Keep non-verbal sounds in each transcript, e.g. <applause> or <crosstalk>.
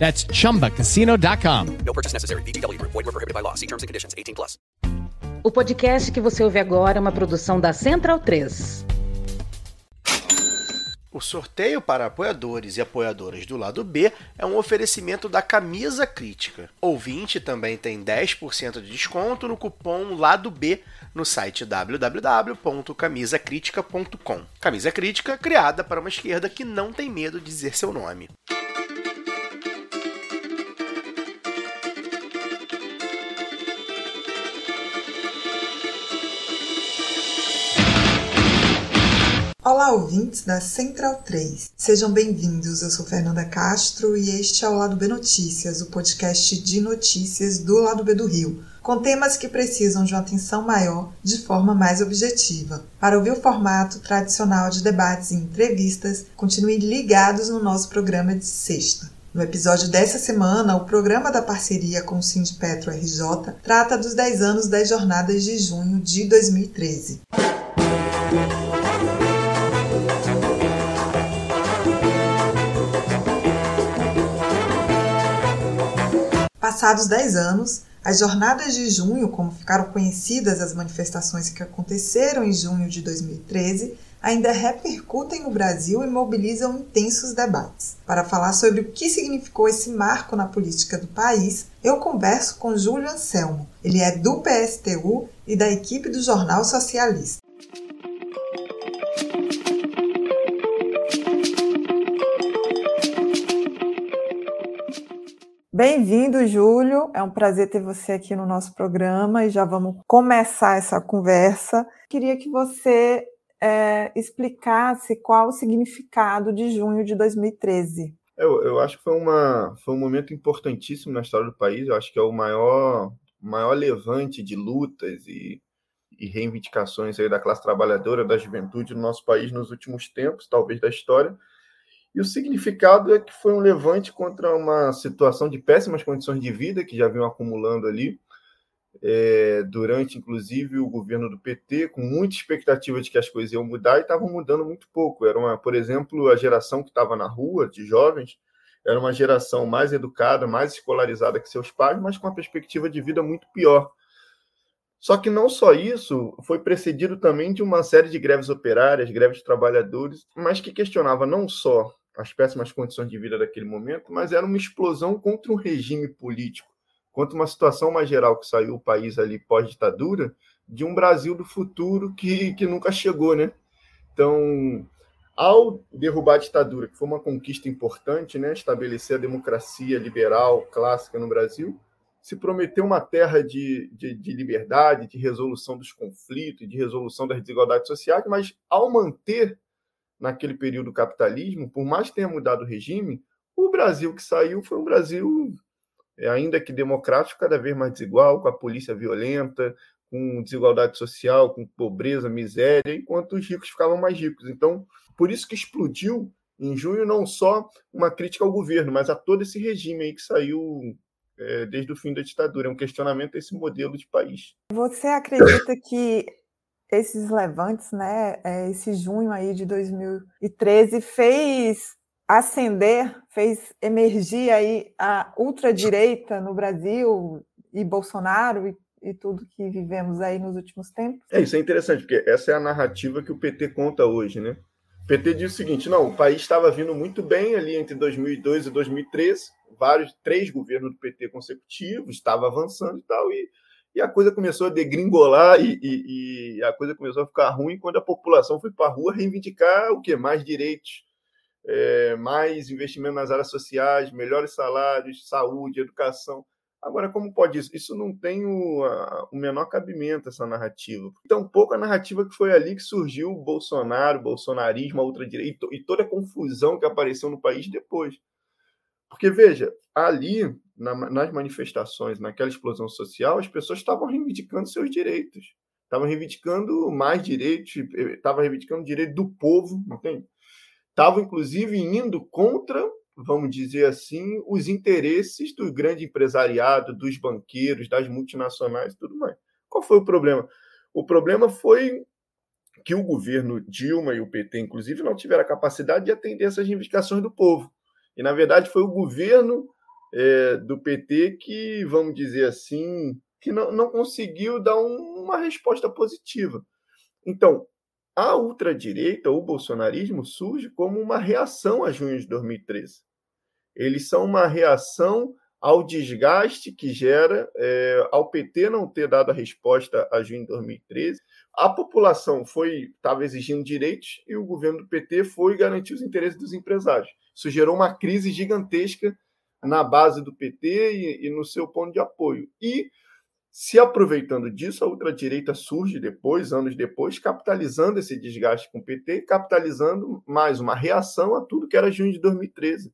That's chumbacasino.com. No purchase necessary. VGW Group. Void were prohibited by law. See terms and conditions. 18 plus. O podcast que você ouve agora é uma produção da Central 3. O sorteio para apoiadores e apoiadoras do lado B é um oferecimento da Camisa Crítica. Ouvinte também tem 10% de desconto no cupom Lado B no site www.camisacritica.com. Camisa Crítica criada para uma esquerda que não tem medo de dizer seu nome. Olá, ouvintes da Central 3. Sejam bem-vindos. Eu sou Fernanda Castro e este é o Lado B Notícias, o podcast de notícias do Lado B do Rio, com temas que precisam de uma atenção maior de forma mais objetiva. Para ouvir o formato tradicional de debates e entrevistas, continue ligados no nosso programa de sexta. No episódio dessa semana, o programa da parceria com o Sindipetro RJ trata dos 10 anos das jornadas de junho de 2013. Passados 10 anos, as jornadas de junho, como ficaram conhecidas as manifestações que aconteceram em junho de 2013, ainda repercutem no Brasil e mobilizam intensos debates. Para falar sobre o que significou esse marco na política do país, eu converso com Júlio Anselmo. Ele é do PSTU e da equipe do Jornal Socialista. Bem-vindo, Júlio. É um prazer ter você aqui no nosso programa e já vamos começar essa conversa. Queria que você é, explicasse qual o significado de junho de 2013. Eu, eu acho que foi, uma, foi um momento importantíssimo na história do país. Eu acho que é o maior, maior levante de lutas e, e reivindicações aí da classe trabalhadora, da juventude no nosso país nos últimos tempos, talvez da história. E o significado é que foi um levante contra uma situação de péssimas condições de vida que já vinham acumulando ali, é, durante inclusive o governo do PT, com muita expectativa de que as coisas iam mudar e estavam mudando muito pouco. Era uma, por exemplo, a geração que estava na rua, de jovens, era uma geração mais educada, mais escolarizada que seus pais, mas com uma perspectiva de vida muito pior. Só que não só isso, foi precedido também de uma série de greves operárias, greves de trabalhadores, mas que questionava não só as péssimas condições de vida daquele momento, mas era uma explosão contra um regime político, contra uma situação mais geral que saiu o país ali pós-ditadura, de um Brasil do futuro que, que nunca chegou, né? Então, ao derrubar a ditadura, que foi uma conquista importante, né, estabelecer a democracia liberal clássica no Brasil, se prometeu uma terra de, de, de, liberdade, de resolução dos conflitos, de resolução das desigualdades sociais, mas ao manter naquele período capitalismo, por mais que tenha mudado o regime, o Brasil que saiu foi um Brasil, é, ainda que democrático, cada vez mais desigual, com a polícia violenta, com desigualdade social, com pobreza, miséria, enquanto os ricos ficavam mais ricos. Então, por isso que explodiu em junho não só uma crítica ao governo, mas a todo esse regime aí que saiu é, desde o fim da ditadura. É um questionamento a esse modelo de país. Você acredita que esses levantes, né, é, esse junho aí de 2013 fez ascender, fez emergir aí a ultradireita no Brasil e Bolsonaro e, e tudo que vivemos aí nos últimos tempos? É, isso é interessante, porque essa é a narrativa que o PT conta hoje, né? O PT diz o seguinte, não, o país estava vindo muito bem ali entre 2002 e 2013, vários, três governos do PT consecutivos, estava avançando e tal, e E a coisa começou a degringolar e, e, e a coisa começou a ficar ruim quando a população foi para a rua reivindicar o que? Mais direitos, é, mais investimento nas áreas sociais, melhores salários, saúde, educação. Agora, como pode isso? Isso não tem o, a, o menor cabimento, essa narrativa. Tampouco a narrativa que foi ali que surgiu o Bolsonaro, o bolsonarismo, a ultradireita e toda a confusão que apareceu no país depois. Porque, veja, ali, na, nas manifestações, naquela explosão social, as pessoas estavam reivindicando seus direitos. Estavam reivindicando mais direitos, eh, estavam reivindicando o direito do povo, entende? Estavam, inclusive, indo contra vamos dizer assim, os interesses do grande empresariado, dos banqueiros, das multinacionais e tudo mais. Qual foi o problema? O problema foi que o governo Dilma e o PT, inclusive, não tiveram a capacidade de atender essas reivindicações do povo. E, na verdade, foi o governo é, do PT que, vamos dizer assim, que não, não conseguiu dar um, uma resposta positiva. Então, a ultradireita, o bolsonarismo, surge como uma reação a junho de 2013 eles são uma reação ao desgaste que gera é, ao PT não ter dado a resposta a junho de 2013. A população foi estava exigindo direitos e o governo do PT foi garantir os interesses dos empresários. Isso gerou uma crise gigantesca na base do PT e, e no seu ponto de apoio. E se aproveitando disso, a ultradireita surge depois, anos depois, capitalizando esse desgaste com o PT capitalizando mais uma reação a tudo que era junho de 2013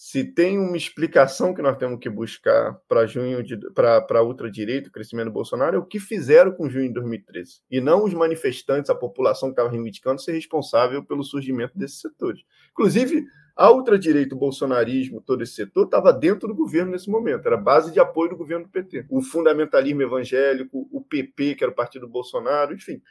se tem uma explicação que nós temos que buscar para junho para a ultradireita, o crescimento do Bolsonaro, é o que fizeram com junho de 2013. E não os manifestantes, a população que estava reivindicando ser responsável pelo surgimento desses setores. Inclusive, a ultradireita, o bolsonarismo, todo esse setor, estava dentro do governo nesse momento, era base de apoio do governo do PT. O fundamentalismo evangélico, o PP, que era o partido do Bolsonaro, enfim.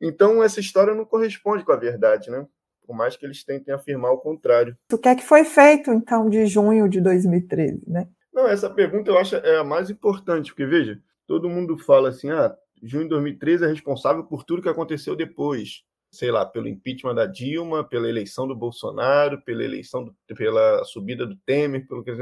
Então, essa história não corresponde com a verdade, né? Por mais que eles tentem afirmar o contrário. O que é que foi feito, então, de junho de 2013, né? Não, essa pergunta eu acho é a mais importante, porque, veja, todo mundo fala assim, ah, junho de 2013 é responsável por tudo que aconteceu depois. Sei lá, pelo impeachment da Dilma, pela eleição do Bolsonaro, pela eleição, do, pela subida do Temer, pelo que.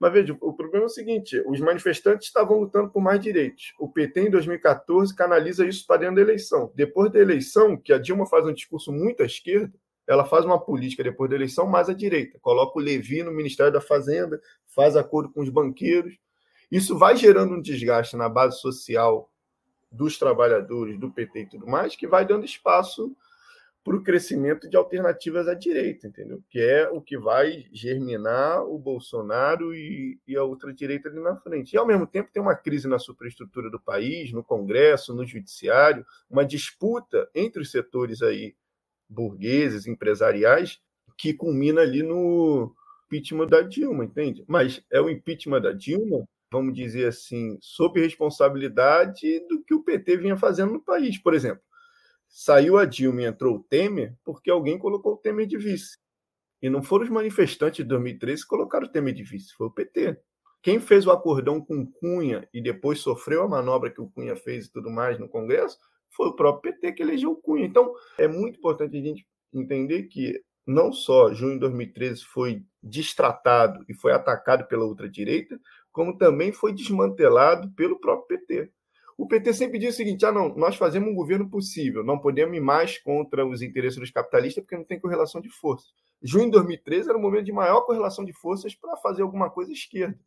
Mas veja, o problema é o seguinte: os manifestantes estavam lutando por mais direitos. O PT, em 2014, canaliza isso para dentro da eleição. Depois da eleição, que a Dilma faz um discurso muito à esquerda, ela faz uma política depois da eleição mais à direita. Coloca o Levi no Ministério da Fazenda, faz acordo com os banqueiros. Isso vai gerando um desgaste na base social dos trabalhadores, do PT e tudo mais, que vai dando espaço para o crescimento de alternativas à direita, entendeu? Que é o que vai germinar o Bolsonaro e, e a outra direita ali na frente. E, ao mesmo tempo, tem uma crise na superestrutura do país, no Congresso, no Judiciário, uma disputa entre os setores aí burgueses, empresariais, que culmina ali no impeachment da Dilma, entende? Mas é o impeachment da Dilma, vamos dizer assim, sob responsabilidade do que o PT vinha fazendo no país. Por exemplo, saiu a Dilma e entrou o Temer porque alguém colocou o Temer de vice. E não foram os manifestantes de 2013 que colocaram o Temer de vice, foi o PT. Quem fez o acordão com Cunha e depois sofreu a manobra que o Cunha fez e tudo mais no Congresso foi o próprio PT que elegeu o Cunha. Então, é muito importante a gente entender que não só junho de 2013 foi destratado e foi atacado pela ultradireita, como também foi desmantelado pelo próprio PT. O PT sempre diz o seguinte: ah, não, nós fazemos um governo possível, não podemos ir mais contra os interesses dos capitalistas porque não tem correlação de forças. Junho de 2013 era o momento de maior correlação de forças para fazer alguma coisa esquerda.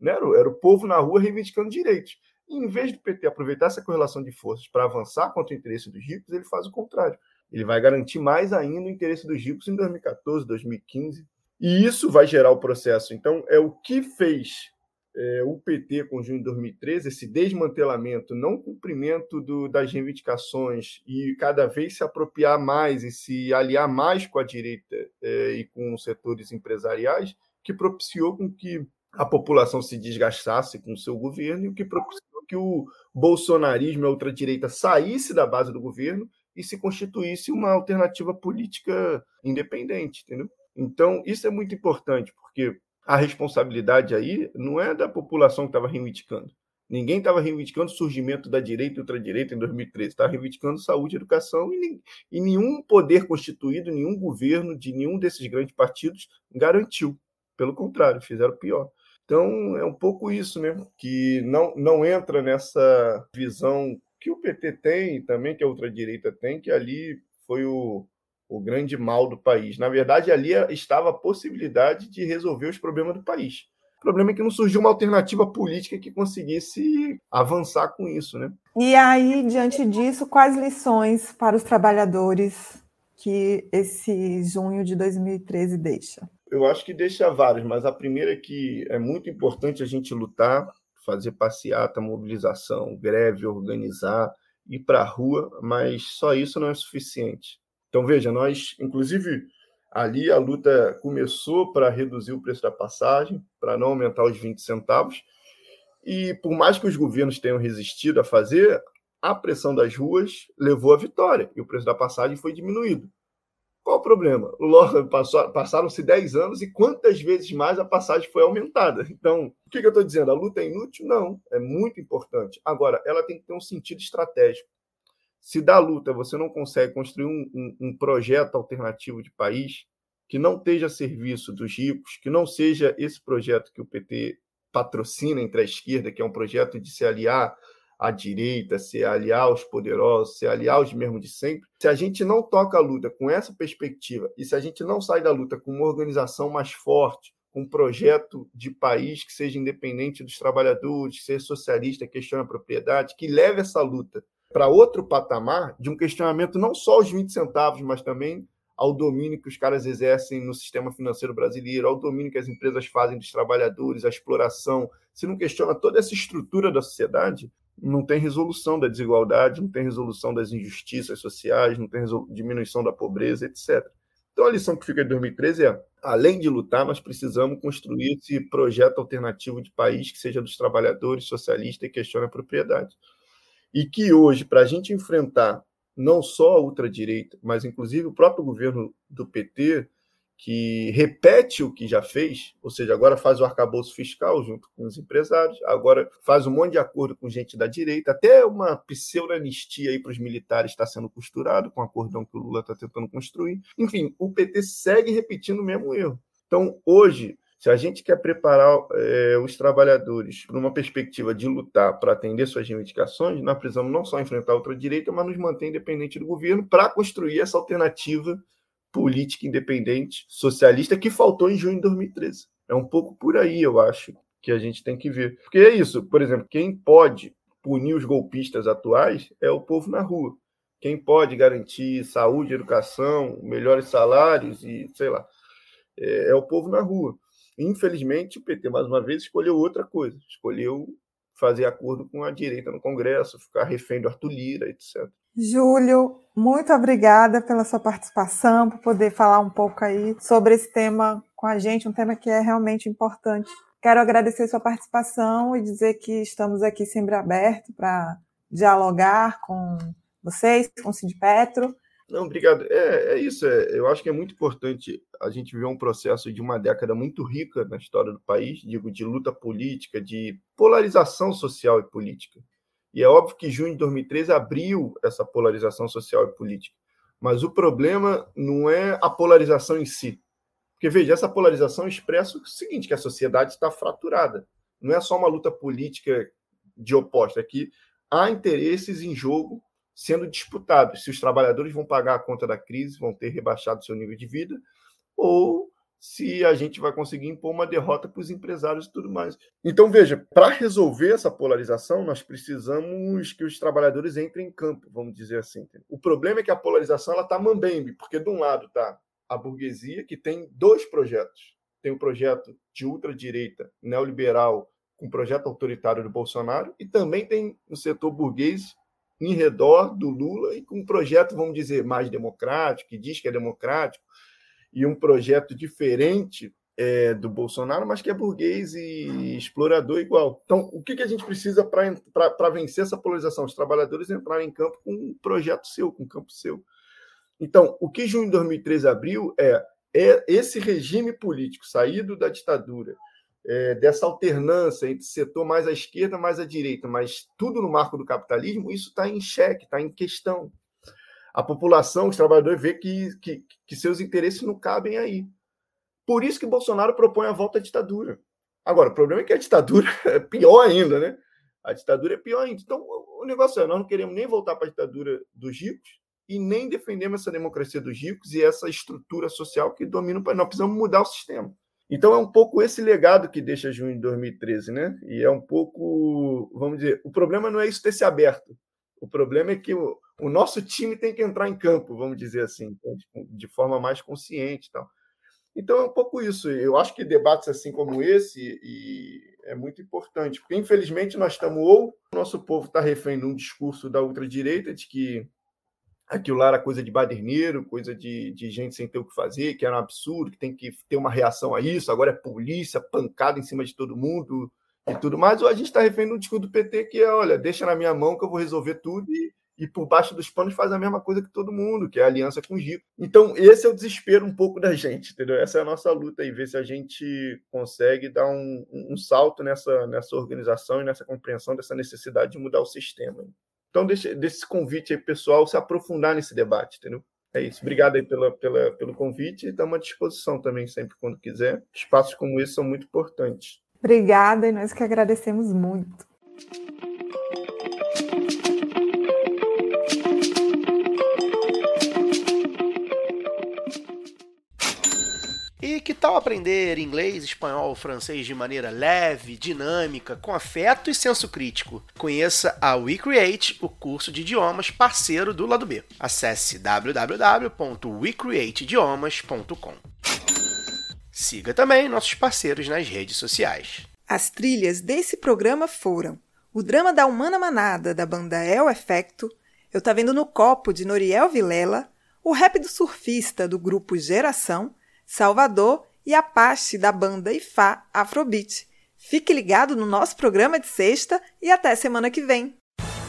Né? Era o povo na rua reivindicando direitos. E, em vez do PT aproveitar essa correlação de forças para avançar contra o interesse dos ricos, ele faz o contrário. Ele vai garantir mais ainda o interesse dos ricos em 2014, 2015. E isso vai gerar o processo. Então, é o que fez é, o PT com junho de 2013, esse desmantelamento, não cumprimento do, das reivindicações e cada vez se apropriar mais e se aliar mais com a direita é, e com os setores empresariais, que propiciou com que a população se desgastasse com o seu governo e o que propiciou que o bolsonarismo e a ultradireita saísse da base do governo e se constituísse uma alternativa política independente, entendeu? Então, isso é muito importante, porque a responsabilidade aí não é da população que estava reivindicando. Ninguém estava reivindicando o surgimento da direita e ultradireita em 2013. Estava reivindicando saúde educação e, e nenhum poder constituído, nenhum governo de nenhum desses grandes partidos garantiu. Pelo contrário, fizeram pior. Então, é um pouco isso, né? Que não, não entra nessa visão que o PT tem também, que a ultradireita tem, que ali foi o, o grande mal do país. Na verdade, ali estava a possibilidade de resolver os problemas do país. O problema é que não surgiu uma alternativa política que conseguisse avançar com isso, né? E aí, diante disso, quais lições para os trabalhadores que esse junho de 2013 deixa? Eu acho que deixa vários, mas a primeira é que é muito importante a gente lutar, fazer passeata, mobilização, greve, organizar, ir para a rua, mas só isso não é suficiente. Então, veja, nós, inclusive, ali a luta começou para reduzir o preço da passagem, para não aumentar os 20 centavos, e por mais que os governos tenham resistido a fazer, a pressão das ruas levou à vitória, e o preço da passagem foi diminuído. Qual o problema? Passaram-se 10 anos e quantas vezes mais a passagem foi aumentada? Então, o que, eu estou dizendo? A luta é inútil? Não, é muito importante. Agora, ela tem que ter um sentido estratégico. Se da luta você não consegue construir um, um, um projeto alternativo de país que não esteja a serviço dos ricos, que não seja esse projeto que o PT patrocina entre a esquerda, que é um projeto de se aliar à direita, se aliar aos poderosos, se aliar aos mesmos de sempre. Se a gente não toca a luta com essa perspectiva e se a gente não sai da luta com uma organização mais forte, com um projeto de país que seja independente dos trabalhadores, que seja socialista, questione a propriedade, que leve essa luta para outro patamar de um questionamento não só aos 20 centavos, mas também ao domínio que os caras exercem no sistema financeiro brasileiro, ao domínio que as empresas fazem dos trabalhadores, a exploração. Se não questiona toda essa estrutura da sociedade, não tem resolução da desigualdade, não tem resolução das injustiças sociais, não tem diminuição da pobreza, etc. Então a lição que fica de 2013 é: além de lutar, nós precisamos construir esse projeto alternativo de país que seja dos trabalhadores, socialista e questione a propriedade. E que hoje, para a gente enfrentar não só a ultradireita, mas inclusive o próprio governo do PT, que repete o que já fez, ou seja, agora faz o arcabouço fiscal junto com os empresários, agora faz um monte de acordo com gente da direita, até uma pseudo-anistia aí para os militares está sendo costurado com o acordão que o Lula está tentando construir. Enfim, o PT segue repetindo o mesmo erro. Então, hoje, se a gente quer preparar é, os trabalhadores para uma perspectiva de lutar para atender suas reivindicações, nós precisamos não só enfrentar a ultradireita, mas nos manter independente do governo para construir essa alternativa política independente socialista que faltou em junho de 2013. É um pouco por aí, eu acho, que a gente tem que ver. Porque é isso, por exemplo, quem pode punir os golpistas atuais é o povo na rua. Quem pode garantir saúde, educação, melhores salários e, sei lá, é, é o povo na rua. Infelizmente, o PT, mais uma vez, escolheu outra coisa. Escolheu fazer acordo com a direita no Congresso, ficar refém do Arthur Lira, etc. Júlio, muito obrigada pela sua participação, por poder falar um pouco aí sobre esse tema com a gente, um tema que é realmente importante. Quero agradecer sua participação e dizer que estamos aqui sempre abertos para dialogar com vocês, com o Cid Petro. Não, obrigado. É, é isso. É, eu acho que é muito importante a gente ver um processo de uma década muito rica na história do país, digo, de luta política, de polarização social e política. E é óbvio que junho de 2013 abriu essa polarização social e política. Mas o problema não é a polarização em si. Porque, veja, essa polarização expressa o seguinte, que a sociedade está fraturada. Não é só uma luta política de oposta, é que há interesses em jogo sendo disputados. Se os trabalhadores vão pagar a conta da crise, vão ter rebaixado seu nível de vida, ou se a gente vai conseguir impor uma derrota para os empresários e tudo mais. Então, veja, para resolver essa polarização, nós precisamos que os trabalhadores entrem em campo, vamos dizer assim. O problema é que a polarização está mambembe, porque de um lado está a burguesia, que tem dois projetos. Tem o projeto de ultradireita, neoliberal, com o projeto autoritário do Bolsonaro, e também tem o setor burguês em redor do Lula e com um projeto, vamos dizer, mais democrático, que diz que é democrático, e um projeto diferente é, do Bolsonaro, mas que é burguês e explorador igual. Então, o que, que a gente precisa para vencer essa polarização? Os trabalhadores entrarem em campo com um projeto seu, com um campo seu. Então, o que junho de 2013 abriu é, é esse regime político saído da ditadura, é, dessa alternância entre setor mais à esquerda, mais à direita, mas tudo no marco do capitalismo, isso está em xeque, está em questão a população, os trabalhadores, vê que, que, que seus interesses não cabem aí. Por isso que Bolsonaro propõe a volta à ditadura. Agora, o problema é que a ditadura <laughs> é pior ainda, né? A ditadura é pior ainda. Então, o negócio é, nós não queremos nem voltar para a ditadura dos ricos e nem defendemos essa democracia dos ricos e essa estrutura social que domina o país. Nós precisamos mudar o sistema. Então, é um pouco esse legado que deixa junho de 2013, né? E é um pouco, vamos dizer, o problema não é isso ter se aberto. O problema é que o, nosso time tem que entrar em campo, vamos dizer assim, de forma mais consciente tal. Então é um pouco isso. Eu acho que debates assim como esse e é muito importante, porque infelizmente nós estamos ou o nosso povo está refém de um discurso da ultradireita de que aquilo lá era coisa de baderneiro, coisa de, de gente sem ter o que fazer, que era um absurdo, que tem que ter uma reação a isso, agora é polícia, pancada em cima de todo mundo e tudo mais, ou a gente está refém de um discurso do PT que é, olha, deixa na minha mão que eu vou resolver tudo e e por baixo dos panos faz a mesma coisa que todo mundo, que é aliança com os ricos. Então, esse é o desespero um pouco da <laughs> gente, entendeu? Essa é a nossa luta aí, ver se a gente consegue dar um, um salto nessa, nessa organização e nessa compreensão dessa necessidade de mudar o sistema. Então, deixa esse convite aí, pessoal, se aprofundar nesse debate, entendeu? É isso. Obrigado aí pela, pela, pelo convite e estamos à disposição também, sempre quando quiser. Espaços como esse são muito importantes. Obrigada, e nós que agradecemos muito. E que tal aprender inglês, espanhol, francês de maneira leve, dinâmica, com afeto e senso crítico? Conheça a WeCreate, o curso de idiomas parceiro do lado B. Acesse www.wecreateidiomas.com. Siga também nossos parceiros nas redes sociais. As trilhas desse programa foram o drama da Humana Manada, da banda El Efecto, Eu Tá Vendo no Copo, de Noriel Vilela, o rap do surfista, do grupo Geração, Salvador e Apache da banda Ifá Afrobeat. Fique ligado no nosso programa de sexta e até semana que vem.